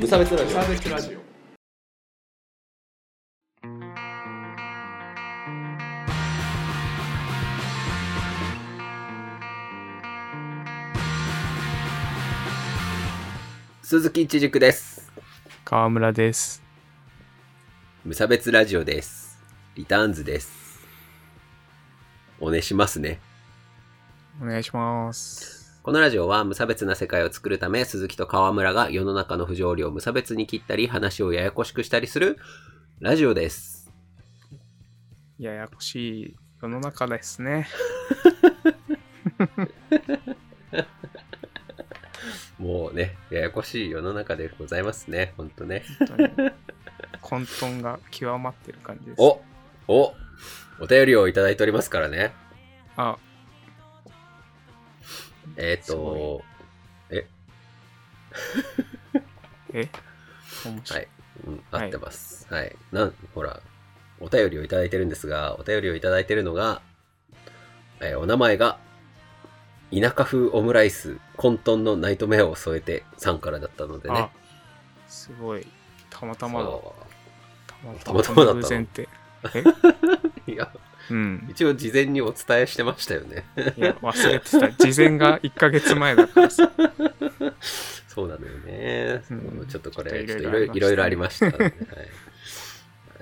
無差別ラジオサーベスラジオ。鈴木一塾です。川村です。無差別ラジオです。リターンズです。お願いしますね。お願いしますこのラジオは無差別な世界を作るため鈴木と川村が世の中の不条理を無差別に切ったり話をややこしくしたりするラジオです。ややこしい世の中ですね。もうねややこしい世の中でございますね。ほんとね混沌が極まってる感じです。おおお便りをいただいておりますからね。あえっ、すごとえ？え？はい。い、うん、合ってます。はい。なん、ほら、お便りをいただいてるんですが、お便りをいただいてるのが、えーお名前が、田舎風オムライス、混沌のナイトメアを添えてさんからだったのでね。あ。すごい。たまたまだ。そたまたまたまだったの。偶然って。え？う いや、うん。一応事前にお伝えしてましたよね。いや忘れてた。事前が1ヶ月前だからさ。そうなのよね。うん。ちょっとこれ、ちちょっといろいろありましたので、はい。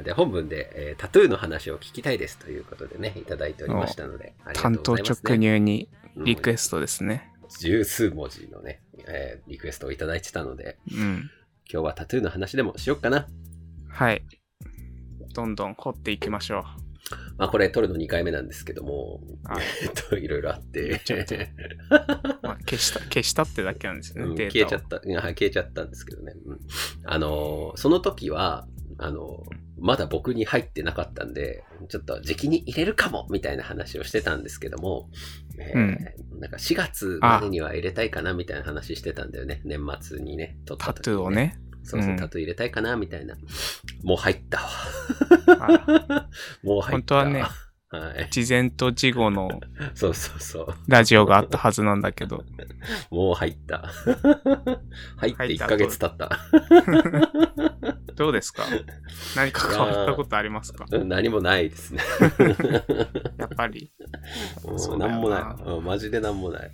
で、本文で、えータトゥーの話を聞きたいですということでね、いただいておりましたので、担当。直入にうん。リクエストですね。十数文字のね、えーリクエストをいただいてたので、うん。今日はタトゥーの話でもしよっかな。はい。どんどん掘っていきましょうまあこれ撮るの2回目なんですけども、はい。えっと、いろいろあって、まあ、消した、消したってだけなんですよね、うん消えちゃった、うんはい消えちゃったんですけどね。うん。あのーその時は、あのーまだ僕に入ってなかったんで、ちょっと時期に入れるかもみたいな話をしてたんですけども、えーなんか4月までには入れたいかなみたいな話してたんだよね。年末にね、撮ったタ時にトゥーをね。そうそう、うんタトゥー入れたいかなみたいな。もう入ったわ。あもう入った。本当はねはい。事前と事後のそうそうそう。ラジオがあったはずなんだけど、もう入った。入って1ヶ月経った。どうですか？何か変わったことありますか？うん何もないですね。やっぱり。何もない。うんマジで何もない。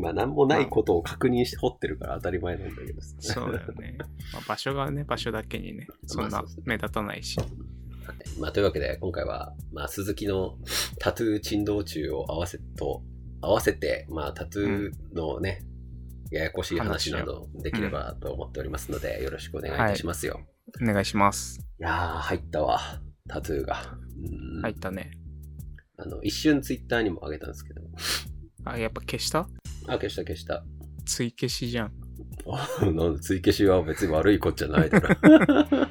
まあ何もないことを確認して掘ってるから当たり前なんだけどさそうだよね。まあ、場所がね、場所だけにね、そんな目立たないし。はいまあ、というわけで、今回は、まあ、鈴木のタトゥー珍道中を合わせと、合わせて、まあ、タトゥーのね、ややこしい話などできればと思っておりますので、よろしくお願いいたしますよ。お願いします。い、やー、入ったわ、タトゥーが。うん入ったね。あの、一瞬ツイッターにも上げたんですけど、あ、やっぱ消した？あ、消した消した。追消しじゃん。なんで追消しは別に悪いことじゃないだろ。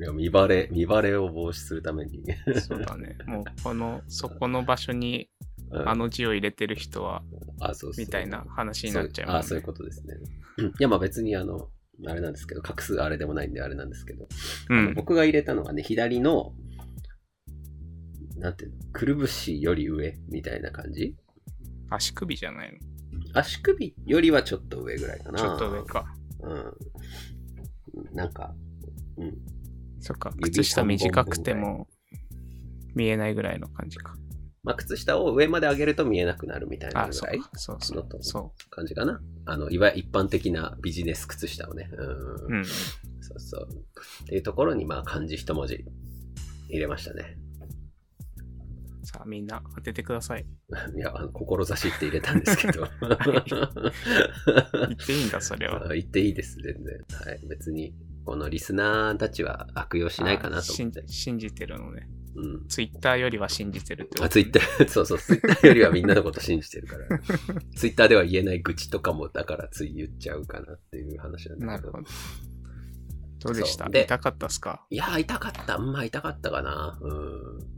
いや見バレ、見バレを防止するために。そうだね。もう、この、そこの場所にうんあの字を入れてる人は、あそうみたいな話になっちゃうねあそういうことですね。うんいや、まあ別にあの、あれなんですけど、画数あれでもないんであれなんですけど、うん。僕が入れたのがね、左の、なんていうの、くるぶしより上みたいな感じ足首じゃないの？足首よりはちょっと上ぐらいかな。ちょっと上。か。うん。なんか、うん。そっか、指靴下短くても見えないぐらいの感じか。まあ、靴下を上まで上げると見えなくなるみたいなぐらい。そうそ。うそ感じかな。あの、いわゆる一般的なビジネス靴下をね。うん。う。うん。そうそう。っていうところに、まあ、漢字一文字入れましたね。さあ、みんな当ててください。いや、あの、志って入れたんですけど。言っていいんだ、それは。言っていいです、全然。はい。別に、このリスナーたちは悪用しないかなと思ってあ。信信じてるのね。うん。ツイッターよりは信じてるってことあ、ツイッター、そうそう、ツイッターよりはみんなのこと信じてるから。ツイッターでは言えない愚痴とかも、だからつい言っちゃうかなっていう話なんだけど。なるほど。どうでした？痛かったっすか？いやー、痛かった。まあ、痛かったかな。うん。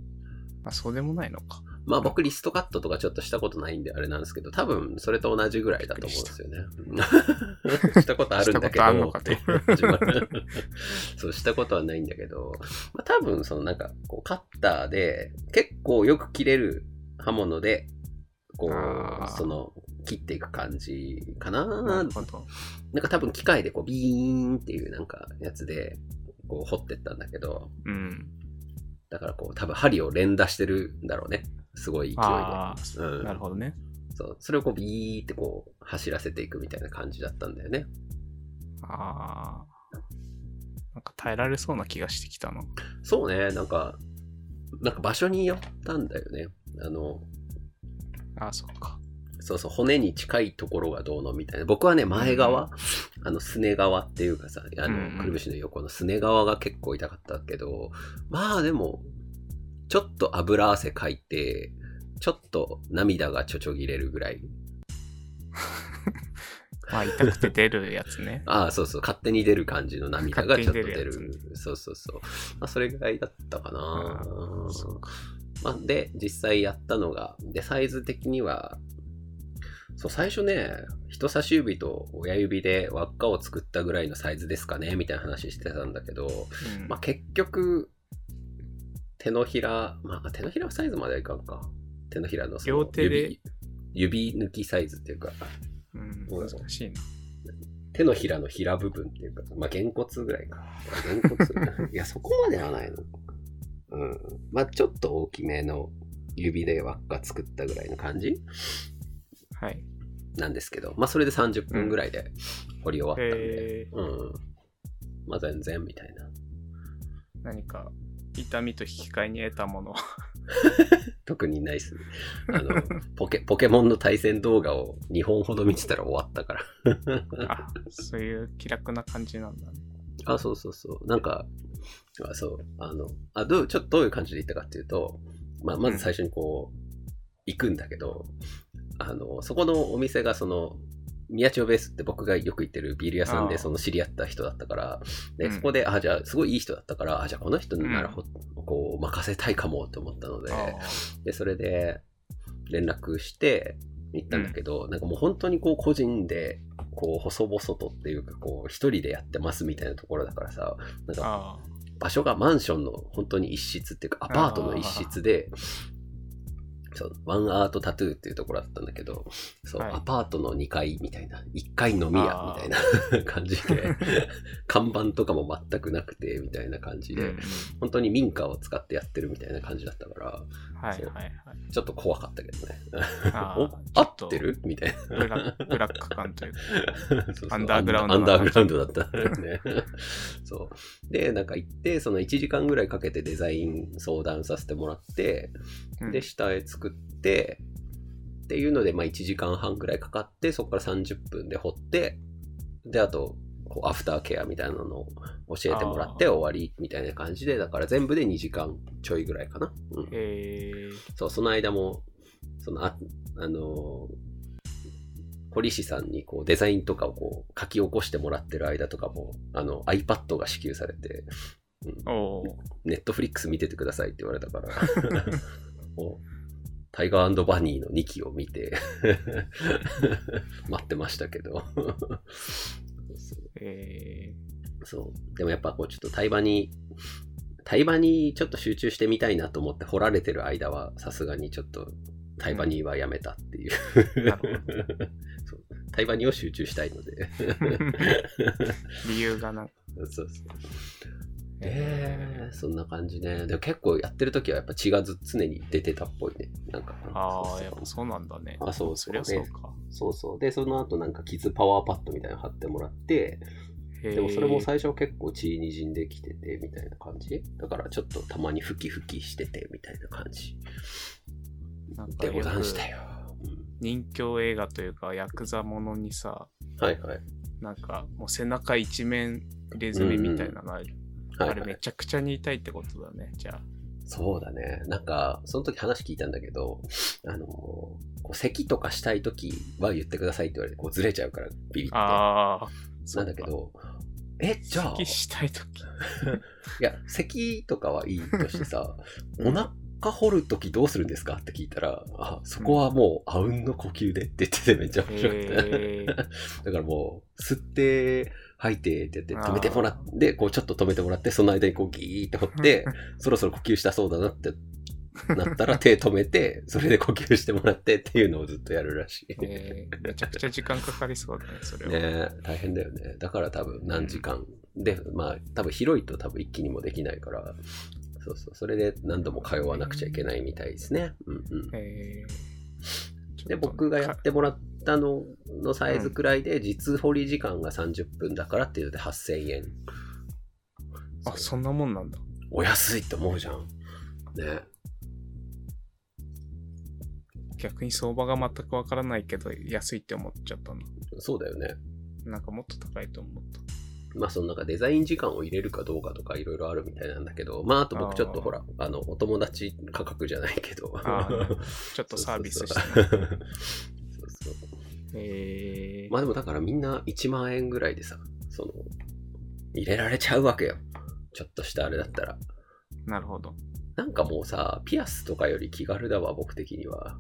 あ、そうでもないのか。まあ僕リストカットとかちょっとしたことないんであれなんですけど、多分それと同じぐらいだと思うんですよね。うん したことあるんだけどそう、したことはないんだけど、まあ多分そのなんかこうカッターで結構よく切れる刃物でこう、その、切っていく感じかな。なんか多分機械でこうビーンっていうなんかやつでこう掘ってったんだけど、うん。だからこう多分針を連打してるんだろうね。すごい勢いで。うんなるほどね。そう。それをこうビーってこう走らせていくみたいな感じだったんだよね。ああ。なんか耐えられそうな気がしてきたな。そうね。なんか、なんか場所によったんだよね。あの、ああ、そうか。そうそう、骨に近いところがどうのみたいな。僕はね、前側、あの、すね側っていうかさ、あの、くるぶしの横のすね側が結構痛かったけど、まあでも、ちょっと油汗かいて、ちょっと涙がちょちょぎれるぐらい。まあ、痛くて出るやつね ああ、そうそう、勝手に出る感じの涙がちょっと出る。に出るそうそうそう。まあ、それぐらいだったかな。まあ、で、実際やったのが、で、サイズ的には、そう、最初ね、人差し指と親指で輪っかを作ったぐらいのサイズですかね、みたいな話してたんだけど、うんまあ、結局、手のひら、まあ、手のひらサイズまではいかんか。手のひらのその両手で？指、指抜きサイズっていうか、うん、うん難しいな。手のひらのひら部分っていうか、まあ、げんこつぐらいか。げんこつ いや、そこまではないの。うん。まあ、ちょっと大きめの指で輪っか作ったぐらいの感じはい。なんですけど、まあ、それで30分ぐらいで掘り終わったんで、えうん。まあ、全然みたいな。ー、何か痛みと引き換えに得たもの。特にないっすね。あの、ポケ、ポケモンの対戦動画を2本ほど見てたら終わったから。あ、そういう気楽な感じなんだね。あ、そうそうそう。なんか、あそう、あの、あ、どう、ちょっとどういう感じで行ったかっていうと、まあ、まず最初にこう、行くんだけど、あの、そこのお店がその、宮地オベースって僕がよく行ってるビール屋さんでその知り合った人だったから、で、うん。そこで、あ、じゃあ、すごいいい人だったから、あ、じゃあこの人ならほ、こう、任せたいかもと思ったので、あで、それで連絡して行ったんだけど、なんかもう本当にこう個人で、こう細々とっていうか、こう一人でやってますみたいなところだからさ、なんかあ場所がマンションの本当に一室っていうかアパートの一室で、そう、ワンアートタトゥーっていうところだったんだけど、そう、はい。アパートの2階みたいな、1階飲み屋みたいな 感じで、看板とかも全くなくて、みたいな感じで、うんうん。本当に民家を使ってやってるみたいな感じだったから、はいはいはい。ちょっと怖かったけどね。あ 合ってる？みたいな。ブラブラック感というか。そうそうアンダーグラウンドアンダなーグラウンドだったよね。そう。で、なんか行って、その1時間ぐらいかけてデザイン相談させてもらって、うんで、下絵作って、っていうので、まあ1時間半ぐらいかかって、そこから30分で掘って、で、あと、こうアフターケアみたいなのを教えてもらって終わりみたいな感じで、だから全部で2時間ちょいぐらいかな。うん。えー、そう、その間も、その、あ、あのー堀師さんにこうデザインとかをこう書き起こしてもらってる間とかも、あの iPad が支給されて、ネットフリックス見ててくださいって言われたから、タイガーバニーの2期を見て 待ってましたけど。えそう。でもやっぱこうちょっとタイバに、タイバにちょっと集中してみたいなと思って掘られてる間は、さすがにちょっとタイバニーはやめたっていう。そうタイバニーを集中したいので。ー、理由がな。そうそう。ええー、そんな感じね。でも結構やってる時はやっぱ血がず常に出てたっぽいね。なんか。ああ、やっぱそうなんだね。あそうそうそりゃそうか。そうそう。で、その後なんか傷パワーパッドみたいなの貼ってもらって、でもそれも最初結構血にじんできててみたいな感じ。だからちょっとたまにふきふきしててみたいな感じなんかでござんしたよ。うん人気映画というか、ヤクザものにさ、はいはい。なんかもう背中一面入れ墨みたいなのある。はい、あれめはい。ちゃくちゃに痛いってことだね、じゃあ。そうだね。なんか、その時話聞いたんだけど、あの、こう咳とかしたい時は言ってくださいって言われて、こうずれちゃうからビビって。ああ、なんだけど、え、じゃあ、咳いしたいとき。や、咳とかはいいとしてさ、お腹掘るときどうするんですかって聞いたら、あ、そこはもう、あうんの呼吸でって言っててめっちゃ面白くて。へー だからもう、吸って、吐いてってやって、止めてもらって、こうちょっと止めてもらって、その間にこうギーって掘って、そろそろ呼吸したそうだなってなったら手止めて、それで呼吸してもらってっていうのをずっとやるらしい。えーめちゃくちゃ時間かかりそうだね、それは。ねえ大変だよね。だから多分何時間。で、まあ多分広いと多分一気にもできないから、そうそう、それで何度も通わなくちゃいけないみたいですね。うんうん。えーで、僕がやってもらったののサイズくらいで、実掘り時間が30分だからっていうので8000円。あ、そんなもんなんだ。お安いって思うじゃん。ね。逆に相場が全くわからないけど、安いって思っちゃったの。そうだよね。なんかもっと高いと思った。まあそのなんかデザイン時間を入れるかどうかとかいろいろあるみたいなんだけど、まああと僕ちょっとほら、あの、お友達価格じゃないけど。ちょっとサービスしてそうそう。えー、まあでもだからみんな1万円ぐらいでさ、その、入れられちゃうわけよ。ちょっとしたあれだったら。なるほど。なんかもうさ、ピアスとかより気軽だわ、僕的には。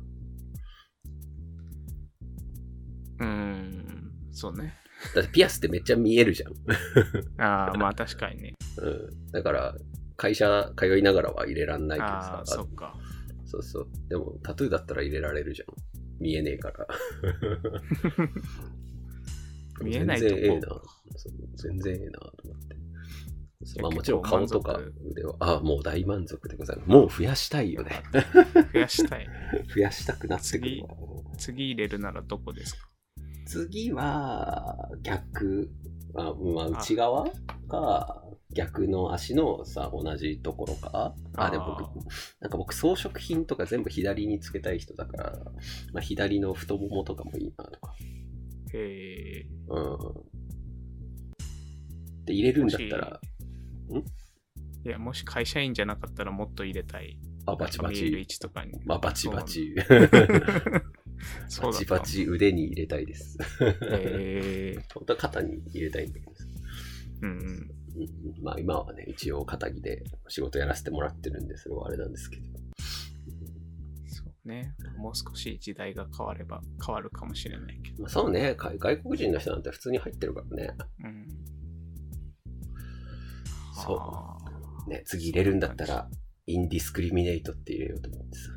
うーん、そうね。だってピアスってめっちゃ見えるじゃん。ああ、まあ確かにね。うん。だから、会社通いながらは入れらんないけどあさあ、。そっか。そうそう。でも、タトゥーだったら入れられるじゃん。見えねえから。見えないとこ全然ええな。全然ええなと思って。まあもちろん顔とか腕は、あもう大満足でございます。もう増やしたいよね。増やしたい。増やしたくなってくるわ。次入れるならどこですか？次は、逆。あまあ、内側か、逆の足のさ、同じところか。あ、でもあ僕、なんか僕、装飾品とか全部左につけたい人だから、まあ、左の太ももとかもいいなとか。えうん。で、入れるんだったら、ー、いや、もし会社員じゃなかったらもっと入れたい。あ、バチバチ。置とかに。まあ、バチバチ。そうだバチバチ腕に入れたいです。え 本当は肩に入れたいんだけどうんうん。まあ今はね、一応肩着で仕事やらせてもらってるんで、それはあれなんですけど。そうね。もう少し時代が変われば変わるかもしれないけど。まあ、そうね、外外国人の人なんて普通に入ってるからね。うん。そうはあね、次入れるんだったら、インディスクリミネイトって入れようと思ってさ。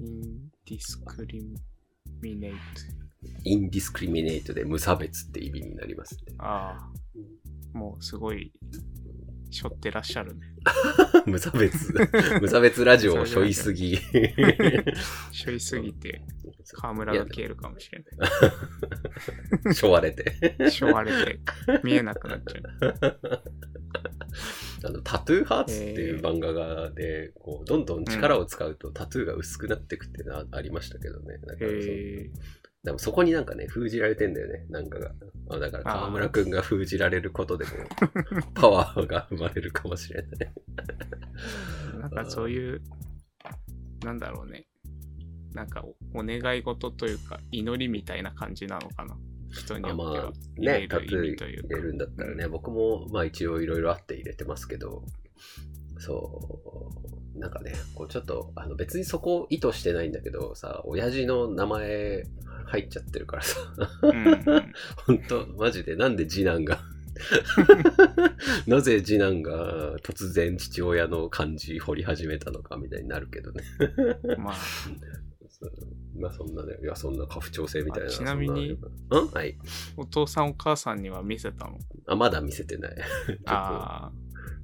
インディスクリミネイト。インディスクリミネイトで無差別って意味になりますね。ああ、もうすごい、しょってらっしゃるね。無差別。無差別ラジオをしょいすぎ。しょいすぎて、河村が消えるかもしれしょわれて。ない。しょわれて、見えなくなっちゃう。あのタトゥーハーツっていう漫画がで、こうどんどん力を使うとタトゥーが薄くなってくっていうのはありましたけどね。だからでもそこになんかね、封じられてんだよね、なんかが。あだから河村くんが封じられることでも、パワーが生まれるかもしれない。ー、なんかそういう、なんだろうね。なんかおお願い事というか、祈りみたいな感じなのかな。人にっては。入ね、れるタトゥー意味というか。入れるんだったらね、僕もまあ一応いろいろあって入れてますけど、そう、なんかね、こうちょっと、あの別にそこを意図してないんだけどさ、親父の名前入っちゃってるからさ、うんうん 本当マジでなんで次男が なぜ次男が突然父親の漢字掘り始めたのかみたいになるけどね。まあ、まあそんなね、いやそんな家父長制みたいな。あちなみにうん？はい。お父さんお母さんには見せたの？あ、まだ見せてない。ちょっとあ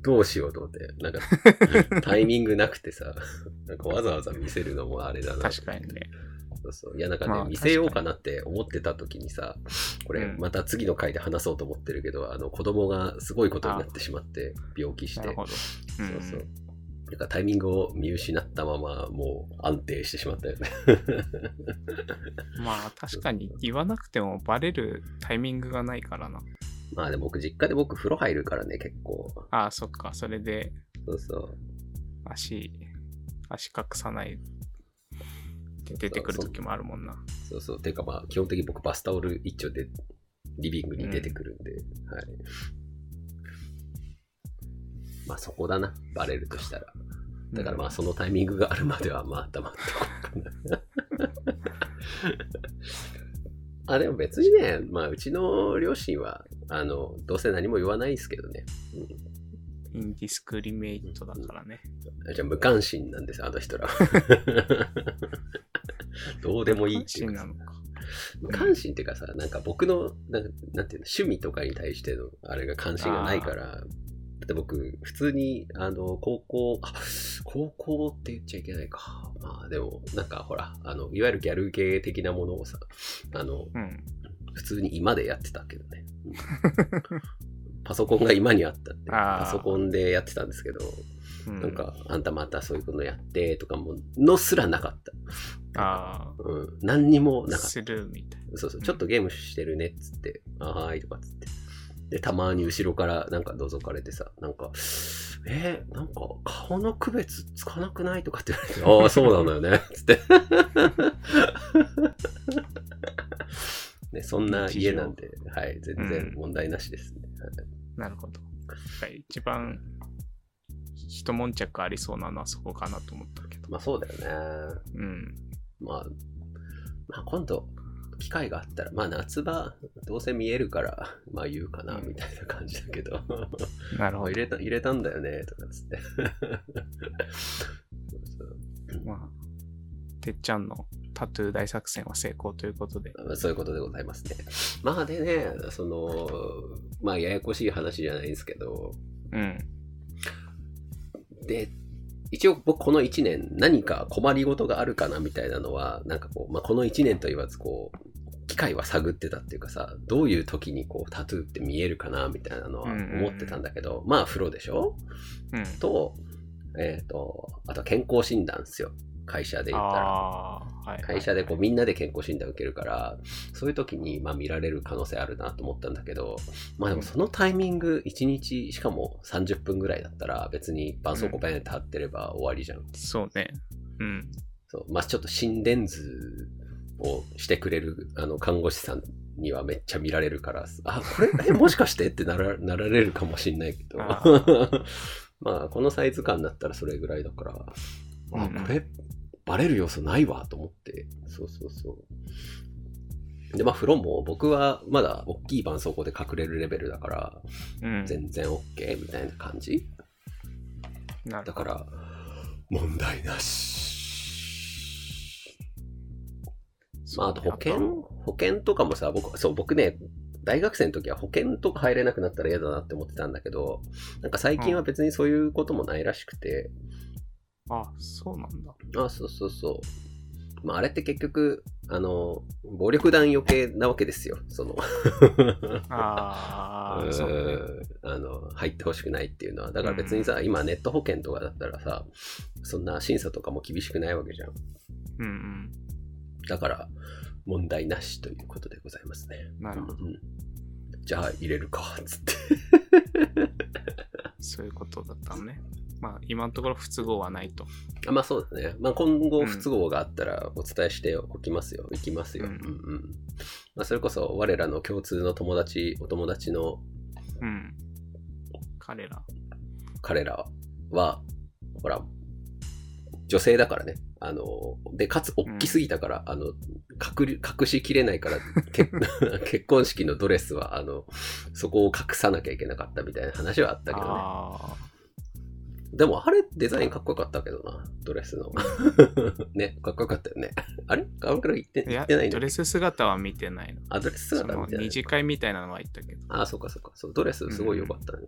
どうしようと思って。なんか、タイミングなくてさ、なんかわざわざ見せるのもあれだあ、な。確かにね。そうそう。いや、なんかね、まあ見せようかなって思ってた時にさ、これ、うんまた次の回で話そうと思ってるけど、あの、子供がすごいことになってしまって、病気してなる、ほど。そうそう。なんかタイミングを見失ったまま、もう安定してしまったよね。うんまあ、確かに言わなくてもバレるタイミングがないからな。まあでも僕、実家で僕風呂入るからね、結構。ああ、そっか。それでそうそう。足、足隠さないで出てくる時もあるもんな。そうそう。てかまあ、基本的に僕バスタオル一丁でリビングに出てくるんで、はい。まあそこだな、バレるとしたら。だからまあそのタイミングがあるまではまあ黙っておこうかな。あ、でも別にね、まあうちの両親は、あの、どうせ何も言わないですけどね。うんインディスクリメイトだからね。じゃあ無関心なんですよ、あの人ら。どうでもいいっていうか。無関心っていうかさ、なんか僕の、なんなんていうの、趣味とかに対しての、あれが関心がないから、だって僕、普通に、あの、高校、あ、高校って言っちゃいけないか。まあでも、なんかほら、あの、いわゆるギャルゲー的なものをさ、あの、うん。普通に今でやってたけどね。う んパソコンが今にあったんで、あーパソコンでやってたんですけど、うん、なんか、あんたまたそういうことやってとかも、のすらなかった。あうん。何にもあ、なかった。するみたいそうそう、ちょっとゲームしてるねっつって、あはーいとかっつって。で、たまに後ろからなんか覗かれてさ、なんか、えーなんか顔の区別つかなくないとかって言われて、ああ、そうなんだよね、つって。ね、そんな家なんで、はい、全然問題なしですね。な。なるほど。はい一番一悶着ありそうなのはそこかなと思ったけど。まあそうだよね。うん。まあ、まあ今度、機会があったら、まあ夏場、どうせ見えるから、まあ言うかな、みたいな感じだけど。なるほど。入れた入れたんだよねとかっつって まあ、てっちゃんのタトゥー大作戦は成功ということで。そうそういうことでございますねまあでねそのまあややこしい話じゃないんですけどうん。で一応僕この1年何か困りごとがあるかなみたいなのはなんかこう、まあ、この1年と言わずこう機会は探ってたっていうかさどういう時にこうタトゥーって見えるかなみたいなのは思ってたんだけど、まあ風呂でしょ？うん。とえっ、とあとは健康診断ですよ会社で言ったら。会社でこうみんなで健康診断受けるから、そういう時にまあ見られる可能性あるなと思ったんだけど、まあでもそのタイミング1日しかも30分ぐらいだったら別に絆創膏ペンって貼ってれば終わりじゃん。そうね。うん。そうまあちょっと心電図をしてくれるあの看護師さんにはめっちゃ見られるから、あ、これ、え、もしかしてってならなられるかもしんないけど、あ まあこのサイズ感だったらそれぐらいだから、あ、うんうんこれ、バレる要素ないわと思って、そうそうそう。で、まあ風呂も僕はまだ大きい絆創膏で隠れるレベルだから、うん。全然 OK みたいな感じ？だから、問題なし。まあ、あと保険？保険とかもさ、僕、そう、僕ね、大学生の時は保険とか入れなくなったら嫌だなって思ってたんだけど、なんか最近は別にそういうこともないらしくて、あ、そうなんだ。あ、そうそうそう。まあ、あれって結局、あの、暴力団余計なわけですよ。その、ああ、うそうね。んあの、入ってほしくないっていうのは。だから別にさ、今ネット保険とかだったらさ、そんな審査とかも厳しくないわけじゃん。うんうん。だから、問題なしということでございますね。なるほど。うんじゃあ入れるか、つって。そういうことだったのね。まあ、今のところ不都合はないと。あまあそうだね。まあ今後不都合があったらお伝えしておきますよ。行きますよ。ううんんうんまあそれこそ我らの共通の友達、お友達のうん。彼ら。彼らは、ほら、女性だからね。あの、で、かつ大きすぎたから、あの、隠り隠しきれないから、結 結婚式のドレスは、あの、そこを隠さなきゃいけなかったみたいな話はあったけどね。あでも、あれデザインかっこよかったけどな、ドレスの。ね、かっこよかったよね。あれ？あれから言ってや言ってない、の？ドレス姿は見てないの。あ、ドレス姿みたいな二。次会みたいなのは言ったけど。あ、そうかそうか。そう、ドレスすごい良かったね。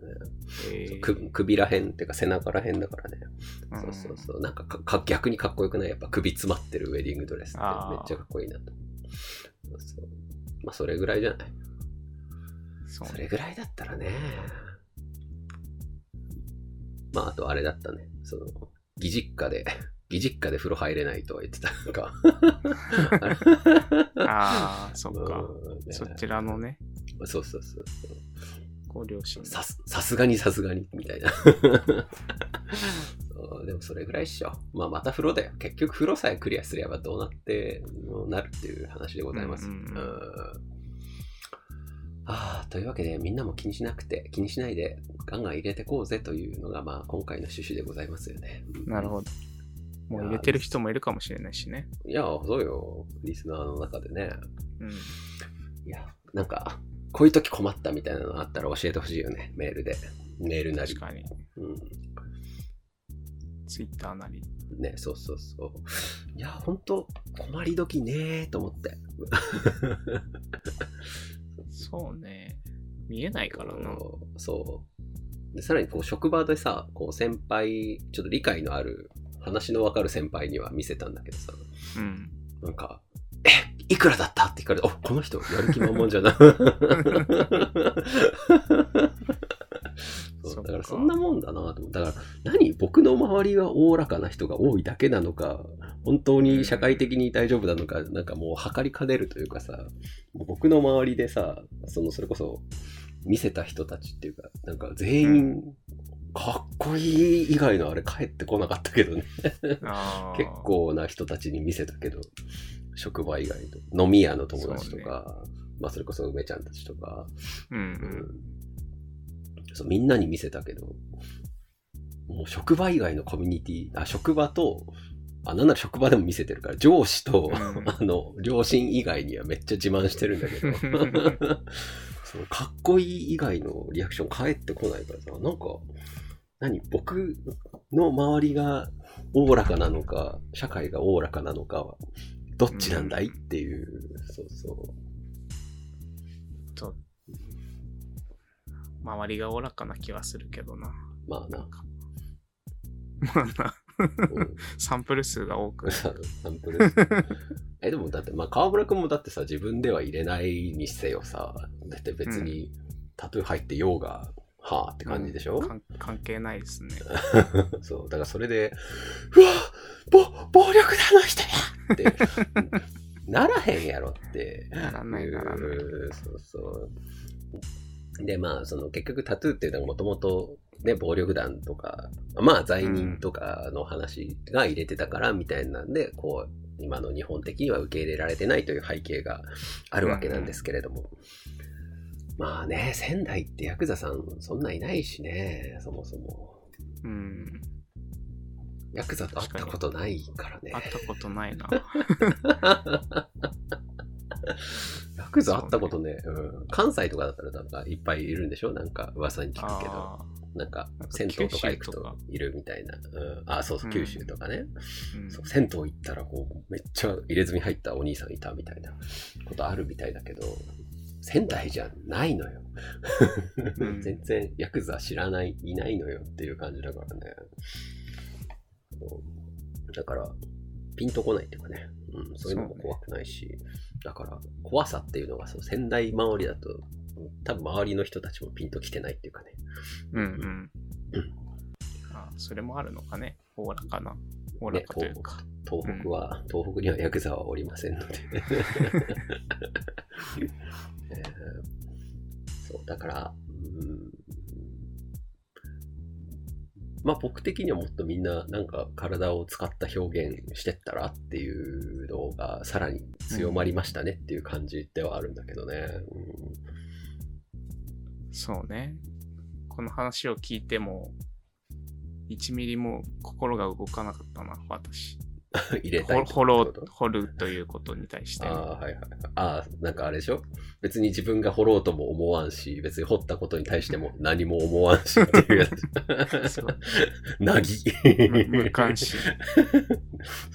えーく首らへんっていうか背中らへんだからね。うんそうそうそう。なんかかか逆にかっこよくない？やっぱ首詰まってるウェディングドレスってめっちゃかっこいいなと。そうそうまあそれぐらいじゃない？そうそれぐらいだったらね。まああとあれだったね。その、義実家で、義実家で風呂入れないとは言ってた。なんかああ、そっか。そちらのね、そうそうそうそう。ご両親。さす、さすがにさすがに、みたいな。でもそれぐらいっしょ。まあまた風呂だよ。結局風呂さえクリアすればどうなってなるっていう話でございます。うんうんうんうんというわけでみんなも気にしなくて、気にしないでガンガン入れてこうぜというのがまあ今回の趣旨でございますよね。なるほど。もう入れてる人もいるかもしれないしね。いや、そうよ。リスナーの中でね。うん。いや、なんか、こういう時困ったみたいなのあったら教えてほしいよね。メールで。メールなり確。かに。うん。ツイッターなり。ね、そうそうそう。いや、ほんと、困り時ねーと思って。そうね。見えないからな。そう。で、さらにこう、職場でさ、こう、先輩、ちょっと理解のある、話のわかる先輩には見せたんだけどさ、うん。なんか、え、いくらだった？って聞かれて、お、この人、やる気満々じゃな。そ そうだからそんなもんだなと思う。だから何僕の周りはおおらかな人が多いだけなのか、本当に社会的に大丈夫なのか、なんかもう測りかねるというかさ、僕の周りでさ、そのそれこそ見せた人たちっていうか、なんか全員、かっこいい以外のあれ帰ってこなかったけどね。結。構な人たちに見せたけど、職場以外と、飲み屋の友達とか、まあそれこそ梅ちゃんたちとか、うんう。うんんそうみんなに見せたけど、もう職場以外のコミュニティ、あ、職場と、あ、なんなら職場でも見せてるから、上司と、うん。あの、両親以外にはめっちゃ自慢してるんだけど、そうかっこいい以外のリアクション返ってこないからさ、なんか、何？僕の周りがおおらかなのか、社会がおおらかなのかは、どっちなんだい？っていう、そうそう。周りがおおらかな気はするけどな。まあな。まあな、うんサンプル数が多く。サンプル。え、でもだって、まあ、川村くんもだってさ、自分では入れないにせよさ、だって別にタトゥー入ってようが、はあって感じでしょ、かん関係ないですね。そう、だからそれで、うわぼ暴力団の人やって、ならへんやろって。ならないならないうんそうそう。で、まあ、その結局タトゥーっていうのはもともと、ね、暴力団とか、まあ、罪人とかの話が入れてたから、みたいなんで、こう、今の日本的には受け入れられてないという背景があるわけなんですけれども。まあね、仙台ってヤクザさんそんないないしね、そもそも。うん。ヤクザと会ったことないからね。会ったことないな。ヤクザ会ったことね、うん。関西とかだったらなんかいっぱいいるんでしょ？なんか噂に聞くけど。あなんか銭湯とか行くといるみたいな。うん、あ、そうそう、うん。九州とかね。ーうん。そう銭湯行ったらこう、めっちゃ入れ墨入ったお兄さんいたみたいなことあるみたいだけど、仙台じゃないのよ。うん。全然ヤクザ知らない、いないのよっていう感じだからね。だから、ピンとこないっていうかね、うん、そういうのも怖くないし、だから怖さっていうのがそう仙台周りだと、多分周りの人たちもピンときてないっていうかね。うんうん。あそれもあるのかね。おおらかな。おおらねかというか。東北は、東北にはヤクザはおりませんので。えーそう、だから、うんまあ僕的にはもっとみんななんか体を使った表現してったらっていうのがさらに強まりましたねっていう感じではあるんだけどね。うんそうね。この話を聞いても、1ミリも心が動かなかったな、私。う ん入れたいほ掘ろう掘るということに対してね、ああ、はいはいはい。ああ、なんかあれでしょ？別に自分が掘ろうとも思わんし、別に掘ったことに対しても何も思わんしっていうやつ。なぎ。無無関心。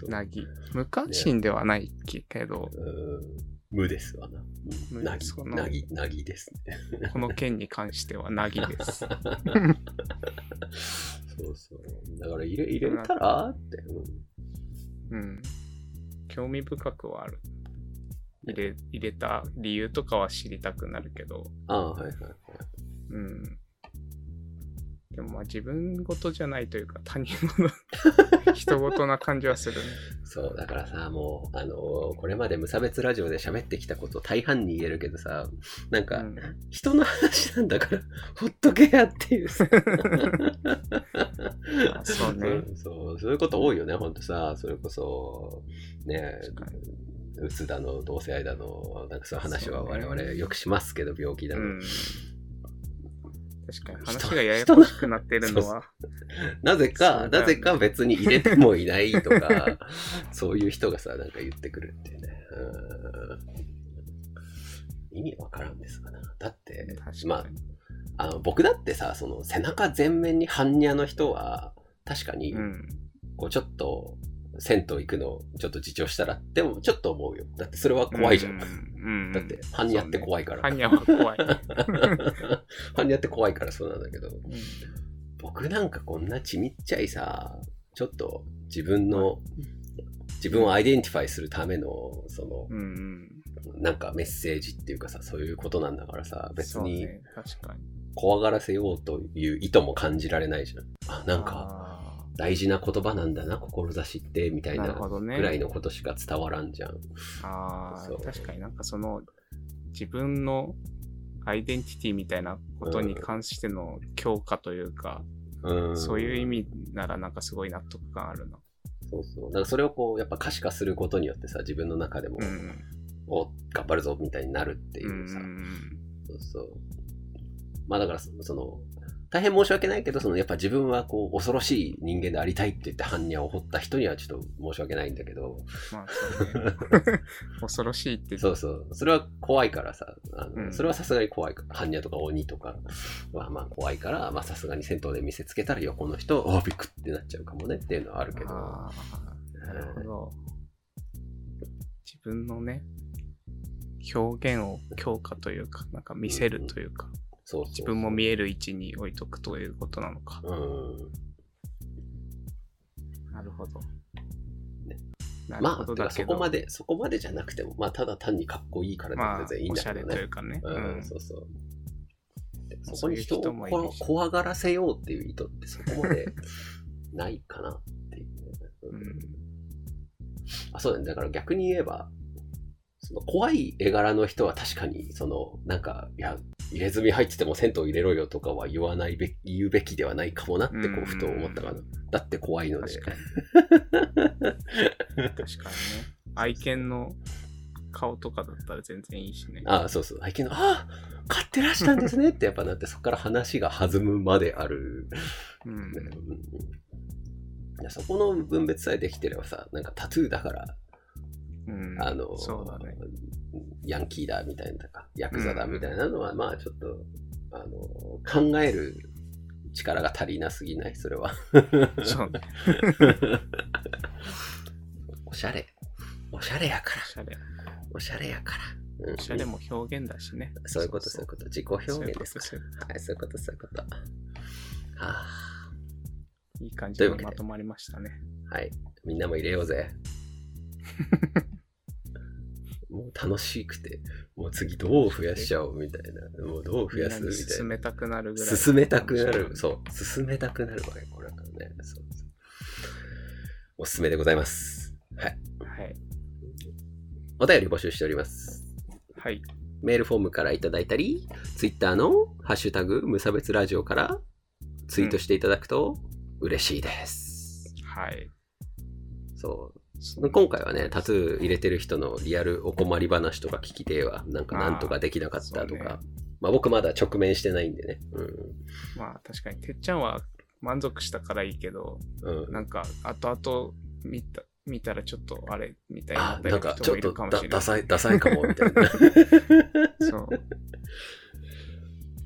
なぎ。無関心ではないけど、うん無ですわな。なぎなぎ、なぎですね。この件に関してはなぎです。そうそう。だから入れ、入れたらって。うんうん。興味深くはある。入れ、入れた理由とかは知りたくなるけど、ああ、はいはいはい。うん。でもまあ自分事じゃないというか他人事、人事な感じはするね。そう、だからさ、もう、あのーこれまで無差別ラジオで喋ってきたこと大半に言えるけどさ、なんか、うん人の話なんだから、ほっとけやっていうさ。あそうねんそう、そういうこと多いよね、ほんとさ、それこそ、ね確かにうつだの、同性愛だの、なんかそういう話はそうね我々よくしますけど、病気だの。うん。確かに人話がややこしくなってるのは、なぜそか、なぜか別に入れてもいないとか、そういう人がさ、なんか言ってくるっていうね。うん意味わからんですかな。だってまあ、あの僕だってさ、その背中全面に般若の人は、確かにう、ん。こうちょっと、銭湯行くのちょっと自重したら、でもちょっと思うよ。だってそれは怖いじゃん。うん。うんだって、般若って怖いから。ハニャは怖い。般若って怖いからそうなんだけど、うん僕なんかこんなちみっちゃいさ、ちょっと自分の、自分を identify するための、その、うんうん。なんかメッセージっていうかさ、そういうことなんだからさ、別に。怖がらせようという意図も感じられないじゃん。あ、なんかあ大事な言葉なんだな、志って、みたいなぐらいのことしか伝わらんじゃん。ーあそうー、確かになんかその、自分のアイデンティティみたいなことに関しての強化というか、うん。そういう意味ならなんかすごい納得感あるな。そうそう。だからそれをこう、やっぱ可視化することによってさ、自分の中でも、うん。お、頑張るぞ、みたいになるっていうさ、うんそうそう。まあだからそ、その、大変申し訳ないけど、そのやっぱ自分はこう恐ろしい人間でありたいって言って般若を掘った人にはちょっと申し訳ないんだけど、まあね。恐ろしいってそうそう。それは怖いからさ、あのうんそれはさすがに怖いから、般若とか鬼とかはまあ怖いから、まあさすがに銭湯で見せつけたら横の人、おビクってなっちゃうかもねっていうのはあるけど、なるほど。自分のね、表現を強化というか、なんか見せるというか、そう自分も見える位置に置いとくということなのか。うん。なるほど。ねなるまあ、ほどだけど、てかそこまで、そこまでじゃなくても、まあただ単にかっこいいからまあで全然いいんおしゃれだけどね。というかね。う、うんんそうそう。でそこに人を怖がらせようっていう意図ってそこまでないかなっていううんあ、そうだね。だから逆に言えば、その怖い絵柄の人は確かに、その、なんか、いや、入れ墨入ってても銭湯入れろよとかは言わないべ言うべきではないかもなって、こうふと思ったかな。だって怖いので。確かに。確かにね。愛犬の顔とかだったら全然いいしね。あそうそう。愛犬の、ああ飼ってらしたんですねってやっぱなって、そこから話が弾むまである。うん。そこの分別さえできてればさ、なんかタトゥーだから、うん、あの、そうだね。ヤンキーだみたいなとか、ヤクザだみたいなのは、まあちょっと、あの、考える力が足りなすぎない、それは。そうね。おしゃれ。おしゃれやかおしゃれ。ら。おしゃれやから。うんおしゃれも表現だしね。そういうこと、そういうこと。自己表現ですから。はい、そういうこと、そういうこと。はあ、いい感じでにまとまりましたね。はい。みんなも入れようぜ。もう楽しくて、もう次どう増やしちゃおうみたいな。もうどう増やすみたいな。進めたくなるぐらい。進めたくなる。そう。進めたくなるわけ、これはね。そうおすすめでございます。はい。はい。お便り募集しております。はい。メールフォームからいただいたり、ツイッターのハッシュタグ無差別ラジオからツイートしていただくと嬉しいです。はい。そう。そ今回はね、タトゥー入れてる人のリアルお困り話とか聞きてえわ。なんかなんとかできなかったとそうねか。まあ僕まだ直面してないんでね。まあ確かに、てっちゃんは満足したからいいけど、うん。うん。なんか後々見た見たらちょっとあれみたいにななんかちょっと。ダサい、ダサいかも、みたいな。そう。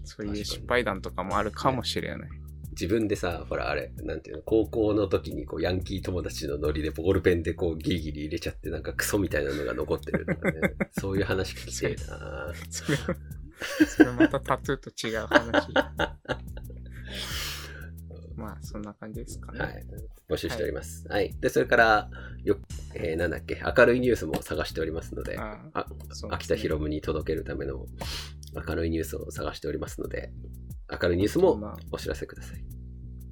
そういう失敗談とかもあるかもしれない。自分でさ、ほらあれ、なんていうの、高校の時にこうヤンキー友達のノリでボールペンでこうギリギリ入れちゃってなんかクソみたいなのが残ってるとかね。そういう話聞きてえな。それはそれまたタトゥーと違う話。まあそんな感じですかね。はい。募集しております。はい。で、それから、よ、えーなんだっけ、明るいニュースも探しておりますので、ああね秋田博夢に届けるための明るいニュースを探しておりますので、明るいニュースもお知らせください。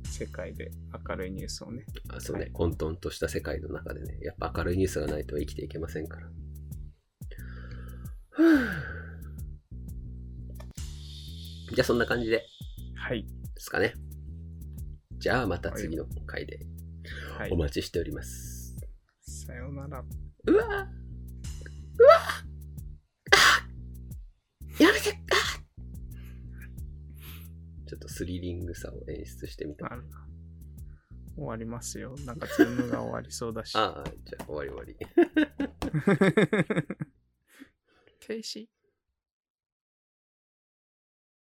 世界で明るいニュースをね。あそうね、はい混沌とした世界の中でね、やっぱ明るいニュースがないと生きていけませんから。じゃあそんな感じではい。ですかね。じゃあまた次の回ではいお。待ちしております。さようなら。うわスリリングさを演出してみた。終わりますよ。なんかズームが終わりそうだし。ああ、じゃあ終わり終わり。停止？